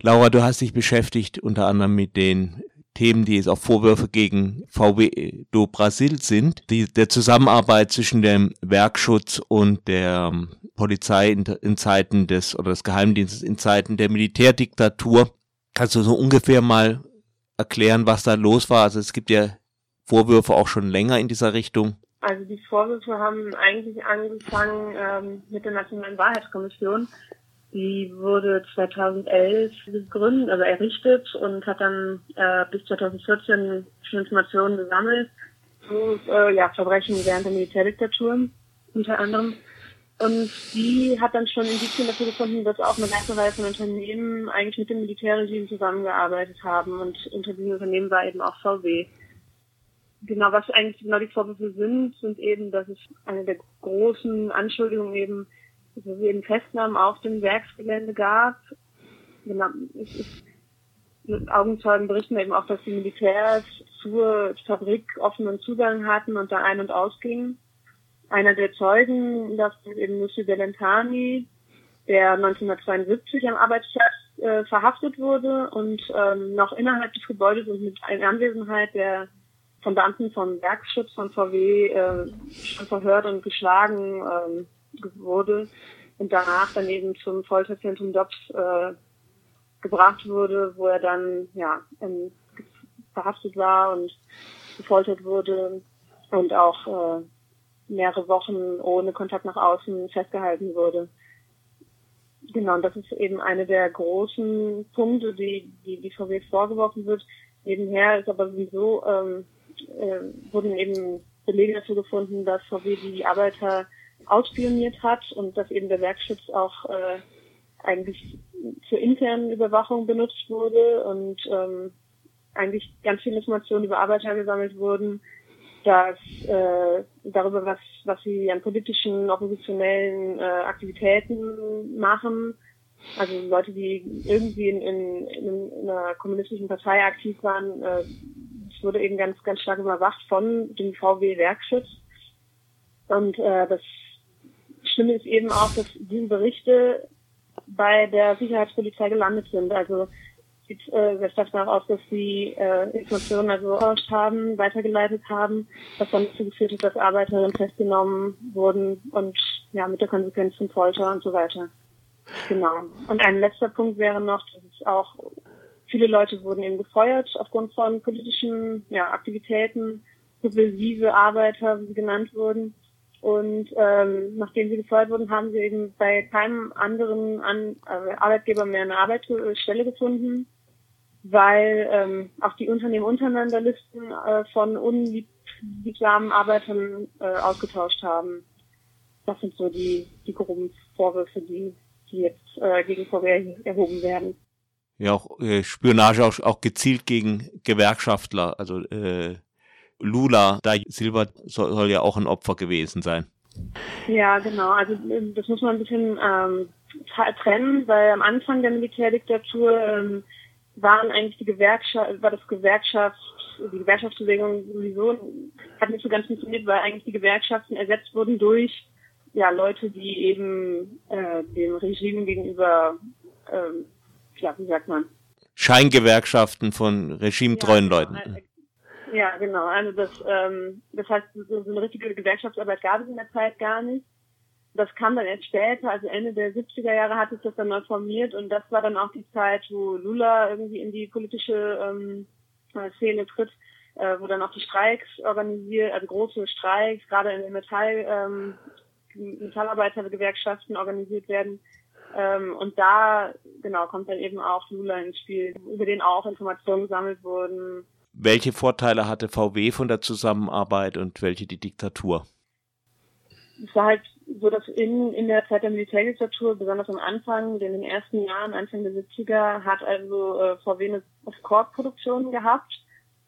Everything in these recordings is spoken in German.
Laura, du hast dich beschäftigt unter anderem mit den Themen, die jetzt auch Vorwürfe gegen VW do Brasil sind, die der Zusammenarbeit zwischen dem Werkschutz und der ähm, Polizei in, in Zeiten des oder des Geheimdienstes in Zeiten der Militärdiktatur. Kannst du so ungefähr mal erklären, was da los war? Also es gibt ja Vorwürfe auch schon länger in dieser Richtung. Also die Vorwürfe haben eigentlich angefangen ähm, mit der Nationalen Wahrheitskommission, die wurde 2011 gegründet, also errichtet und hat dann äh, bis 2014 schon Informationen gesammelt zu äh, ja, Verbrechen während der Militärdiktatur unter anderem. Und die hat dann schon Indizien dafür gefunden, dass auch eine ganze Reihe von Unternehmen eigentlich mit dem Militärregime zusammengearbeitet haben. Und unter diesen Unternehmen war eben auch VW. Genau, was eigentlich genau die Vorwürfe sind, sind eben, dass es eine der großen Anschuldigungen eben es eben Festnahmen auf dem Werksgelände gab. Genau, es ist, Augenzeugen berichten eben auch, dass die Militärs zur Fabrik offenen Zugang hatten und da ein- und ausgingen. Einer der Zeugen, das ist eben Lucy Bellentani, der 1972 am Arbeitsplatz äh, verhaftet wurde und ähm, noch innerhalb des Gebäudes und mit Anwesenheit der von Beamten vom Werkschutz von VW äh, schon verhört und geschlagen ähm, wurde und danach dann eben zum Folterzentrum DOPS äh, gebracht wurde, wo er dann ja ähm, verhaftet war und gefoltert wurde und auch äh, mehrere Wochen ohne Kontakt nach außen festgehalten wurde. Genau, und das ist eben eine der großen Punkte, die die, die VW vorgeworfen wird. Nebenher ist aber sowieso ähm, äh, wurden eben Belege dafür gefunden, dass VW die Arbeiter ausspioniert hat und dass eben der Werkschutz auch äh, eigentlich zur internen Überwachung benutzt wurde und ähm, eigentlich ganz viele Informationen über Arbeiter gesammelt wurden, dass äh, darüber, was, was sie an politischen, oppositionellen äh, Aktivitäten machen. Also Leute, die irgendwie in, in, in einer kommunistischen Partei aktiv waren, äh, wurde eben ganz, ganz stark überwacht von dem VW Werkschutz. Und äh, das Schlimme ist eben auch, dass diese Berichte bei der Sicherheitspolizei gelandet sind. Also sieht äh, sehr stark darauf aus, dass sie äh, Informationen also ausgetauscht haben, weitergeleitet haben, was dann dazu geführt hat, dass Arbeiterinnen festgenommen wurden und ja mit der Konsequenz von Folter und so weiter. Genau. Und ein letzter Punkt wäre noch, dass es auch viele Leute wurden eben gefeuert aufgrund von politischen ja, Aktivitäten, subversive Arbeiter, wie sie genannt wurden. Und ähm, nachdem sie gefeuert wurden, haben sie eben bei keinem anderen An äh, Arbeitgeber mehr eine Arbeitsstelle gefunden, weil ähm, auch die Unternehmen untereinander Listen äh, von unliebsamen Arbeitern äh, ausgetauscht haben. Das sind so die, die groben Vorwürfe, die, die jetzt äh, gegen VW erhoben werden. Ja, auch äh, Spionage auch, auch gezielt gegen Gewerkschaftler, also äh, Lula da Silva soll, soll, ja auch ein Opfer gewesen sein. Ja, genau. Also ähm, das muss man ein bisschen ähm, trennen, weil am Anfang der Militärdiktatur ähm, waren eigentlich die Gewerkschaft, war das Gewerkschaft, die Gewerkschaftsbewegung sowieso hat nicht so ganz funktioniert, weil eigentlich die Gewerkschaften ersetzt wurden durch ja Leute, die eben äh, dem Regime gegenüber, ähm, ja, wie sagt man? Scheingewerkschaften von regimetreuen ja, genau. Leuten. Ja, genau. Also das, ähm, das heißt, so, eine richtige Gewerkschaftsarbeit gab es in der Zeit gar nicht. Das kam dann erst später, also Ende der 70er Jahre hat sich das dann neu formiert und das war dann auch die Zeit, wo Lula irgendwie in die politische ähm, Szene tritt, äh, wo dann auch die Streiks organisiert, also große Streiks, gerade in den Metall, ähm, Metallarbeitergewerkschaften organisiert werden. Ähm, und da, genau, kommt dann eben auch Lula ins Spiel, über den auch Informationen gesammelt wurden, welche Vorteile hatte VW von der Zusammenarbeit und welche die Diktatur? Es war halt so, dass in, in der Zeit der Militärdiktatur, besonders am Anfang, in den ersten Jahren, Anfang der 70er, hat also äh, VW eine Escort-Produktion gehabt.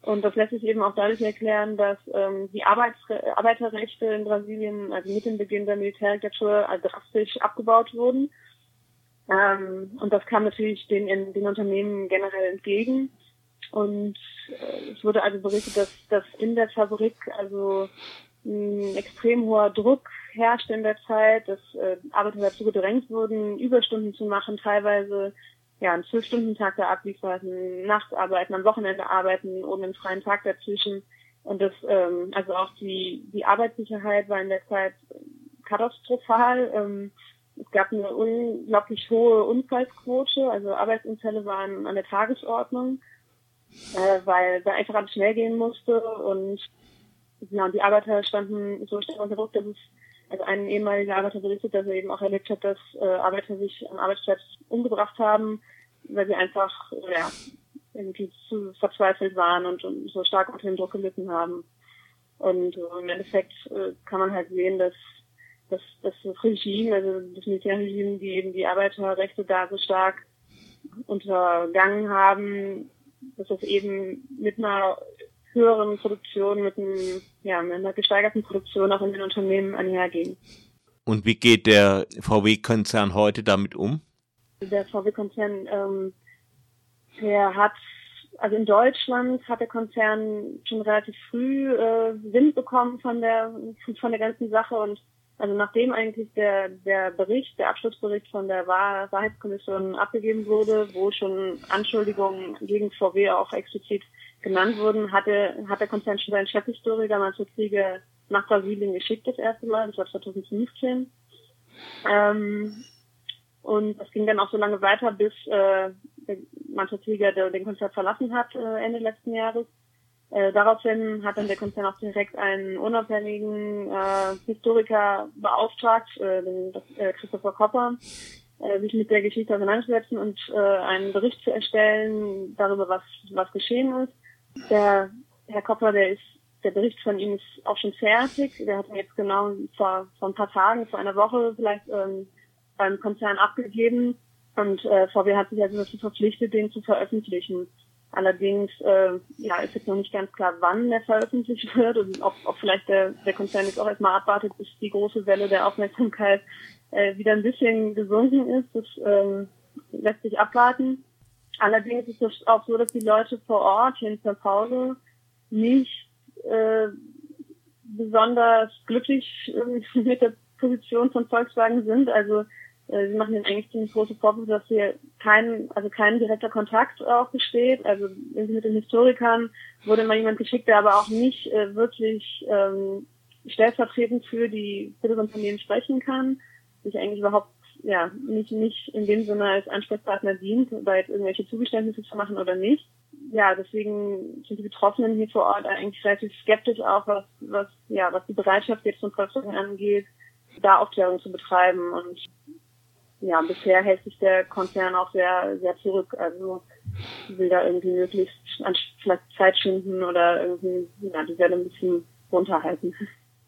Und das lässt sich eben auch dadurch erklären, dass ähm, die Arbeitsre Arbeiterrechte in Brasilien, also mit dem Beginn der Militärdiktatur, also drastisch abgebaut wurden. Ähm, und das kam natürlich den, den Unternehmen generell entgegen. Und äh, es wurde also berichtet, dass, dass in der Fabrik also ein extrem hoher Druck herrschte in der Zeit, dass äh, Arbeiter dazu gedrängt wurden, Überstunden zu machen, teilweise ja, einen Zwölf-Stunden-Tag da abliefert, nachts arbeiten, am Wochenende arbeiten, ohne einen freien Tag dazwischen. Und das, ähm, also auch die, die Arbeitssicherheit war in der Zeit katastrophal. Ähm, es gab eine unglaublich hohe Unfallsquote, also Arbeitsunfälle waren an der Tagesordnung, äh, weil da einfach alles schnell gehen musste und ja, die Arbeiter standen so stark unter Druck, dass es also ein ehemaliger Arbeiter berichtet, dass er eben auch erlebt hat, dass äh, Arbeiter sich am Arbeitsplatz umgebracht haben, weil sie einfach ja, irgendwie zu verzweifelt waren und, und so stark unter dem Druck gelitten haben. Und äh, im Endeffekt äh, kann man halt sehen, dass, dass das Regime, also das Militärregime, die eben die Arbeiterrechte da so stark untergangen haben, dass das eben mit einer höheren Produktion, mit, einem, ja, mit einer gesteigerten Produktion auch in den Unternehmen einhergehen. Und wie geht der VW-Konzern heute damit um? Der VW-Konzern, ähm, der hat, also in Deutschland hat der Konzern schon relativ früh äh, Wind bekommen von der von der ganzen Sache und also nachdem eigentlich der, der Bericht, der Abschlussbericht von der Wahr Wahrheitskommission abgegeben wurde, wo schon Anschuldigungen gegen VW auch explizit genannt wurden, hatte, hat der Konzern schon seinen Chefhistoriker Manfred Krieger nach Brasilien geschickt das erste Mal, das war 2015. Ähm, und das ging dann auch so lange weiter, bis äh, Manfred Krieger den Konzern verlassen hat äh, Ende letzten Jahres. Äh, daraufhin hat dann der Konzern auch direkt einen unabhängigen äh, Historiker beauftragt, äh, den äh, Christopher Kopper, äh, sich mit der Geschichte auseinanderzusetzen und äh, einen Bericht zu erstellen darüber, was, was geschehen ist. Der Herr Koppler, der ist, der Bericht von ihm ist auch schon fertig. Der hat ihn jetzt genau vor, vor ein paar Tagen, vor einer Woche vielleicht ähm, beim Konzern abgegeben. Und äh, VW hat sich also dazu verpflichtet, den zu veröffentlichen. Allerdings äh, ja, ist jetzt noch nicht ganz klar, wann der veröffentlicht wird und ob, ob vielleicht der, der Konzern jetzt auch erstmal abwartet, bis die große Welle der Aufmerksamkeit äh, wieder ein bisschen gesunken ist. Das äh, lässt sich abwarten. Allerdings ist es auch so, dass die Leute vor Ort hier in São Paulo nicht äh, besonders glücklich äh, mit der Position von Volkswagen sind. Also sie machen ihnen eigentlich ziemlich große Vorwürfe, dass hier kein, also kein direkter Kontakt auch besteht. Also mit den Historikern wurde mal jemand geschickt, der aber auch nicht äh, wirklich ähm, stellvertretend für die das Unternehmen sprechen kann, sich eigentlich überhaupt ja, nicht, nicht in dem Sinne als Ansprechpartner dient, da jetzt irgendwelche Zugeständnisse zu machen oder nicht. Ja, deswegen sind die Betroffenen hier vor Ort eigentlich relativ skeptisch auch, was, was, ja, was die Bereitschaft jetzt von Volkswagen angeht, da Aufklärung zu betreiben. Und ja, bisher hält sich der Konzern auch sehr, sehr zurück. Also will da irgendwie möglichst vielleicht Zeit schinden oder irgendwie, ja, die Welle ein bisschen runterhalten.